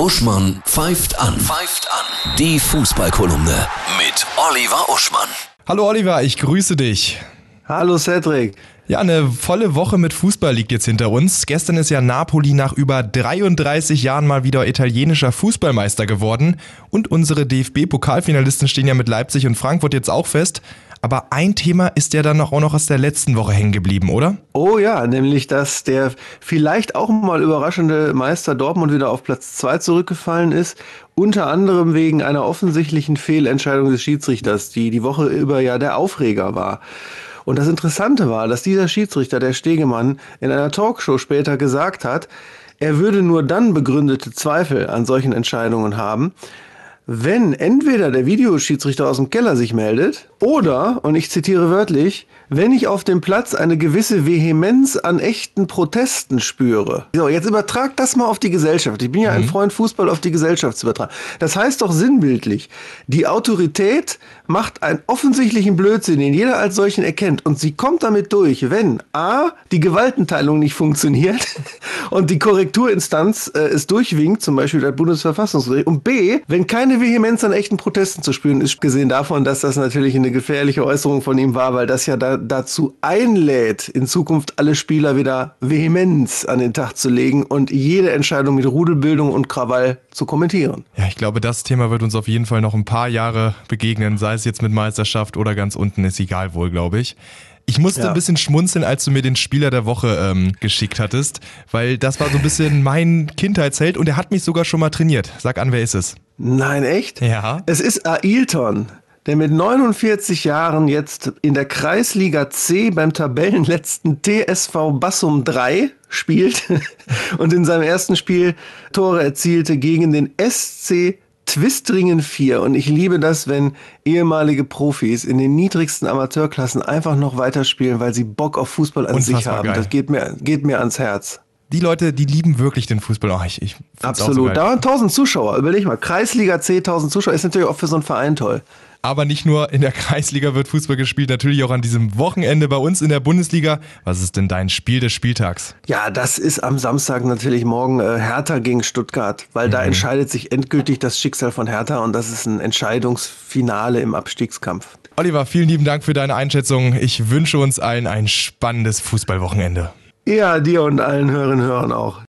Uschmann pfeift an. Pfeift an. Die Fußballkolumne mit Oliver Uschmann. Hallo Oliver, ich grüße dich. Hallo Cedric. Ja, eine volle Woche mit Fußball liegt jetzt hinter uns. Gestern ist ja Napoli nach über 33 Jahren mal wieder italienischer Fußballmeister geworden. Und unsere DFB-Pokalfinalisten stehen ja mit Leipzig und Frankfurt jetzt auch fest. Aber ein Thema ist ja dann auch noch aus der letzten Woche hängen geblieben, oder? Oh ja, nämlich, dass der vielleicht auch mal überraschende Meister Dortmund wieder auf Platz 2 zurückgefallen ist. Unter anderem wegen einer offensichtlichen Fehlentscheidung des Schiedsrichters, die die Woche über ja der Aufreger war. Und das Interessante war, dass dieser Schiedsrichter, der Stegemann, in einer Talkshow später gesagt hat, er würde nur dann begründete Zweifel an solchen Entscheidungen haben, wenn entweder der Videoschiedsrichter aus dem Keller sich meldet oder, und ich zitiere wörtlich, wenn ich auf dem Platz eine gewisse Vehemenz an echten Protesten spüre. So, jetzt übertrag das mal auf die Gesellschaft. Ich bin ja mhm. ein Freund, Fußball auf die Gesellschaft zu übertragen. Das heißt doch sinnbildlich, die Autorität macht einen offensichtlichen Blödsinn, den jeder als solchen erkennt. Und sie kommt damit durch, wenn A, die Gewaltenteilung nicht funktioniert und die Korrekturinstanz äh, es durchwinkt, zum Beispiel der Bundesverfassungsgericht, und B, wenn keine Vehemenz an echten Protesten zu spüren ist, gesehen davon, dass das natürlich eine gefährliche Äußerung von ihm war, weil das ja da dazu einlädt, in Zukunft alle Spieler wieder Vehemenz an den Tag zu legen und jede Entscheidung mit Rudelbildung und Krawall zu kommentieren. Ja, ich glaube, das Thema wird uns auf jeden Fall noch ein paar Jahre begegnen, sei es jetzt mit Meisterschaft oder ganz unten, ist egal wohl, glaube ich. Ich musste ja. ein bisschen schmunzeln, als du mir den Spieler der Woche ähm, geschickt hattest, weil das war so ein bisschen mein Kindheitsheld und er hat mich sogar schon mal trainiert. Sag an, wer ist es? Nein, echt? Ja. Es ist Ailton der mit 49 Jahren jetzt in der Kreisliga C beim Tabellenletzten TSV Bassum 3 spielt und in seinem ersten Spiel Tore erzielte gegen den SC Twistringen 4. Und ich liebe das, wenn ehemalige Profis in den niedrigsten Amateurklassen einfach noch weiterspielen, weil sie Bock auf Fußball an Unfassbar sich haben. Geil. Das geht mir, geht mir ans Herz. Die Leute, die lieben wirklich den Fußball. Oh, ich, ich Absolut. So da waren 1000 Zuschauer. Überleg mal. Kreisliga C, 1000 Zuschauer ist natürlich auch für so einen Verein toll. Aber nicht nur in der Kreisliga wird Fußball gespielt, natürlich auch an diesem Wochenende bei uns in der Bundesliga. Was ist denn dein Spiel des Spieltags? Ja, das ist am Samstag natürlich morgen äh, Hertha gegen Stuttgart, weil mhm. da entscheidet sich endgültig das Schicksal von Hertha und das ist ein Entscheidungsfinale im Abstiegskampf. Oliver, vielen lieben Dank für deine Einschätzung. Ich wünsche uns allen ein spannendes Fußballwochenende. Ja, dir und allen Hörerinnen und Hörern auch.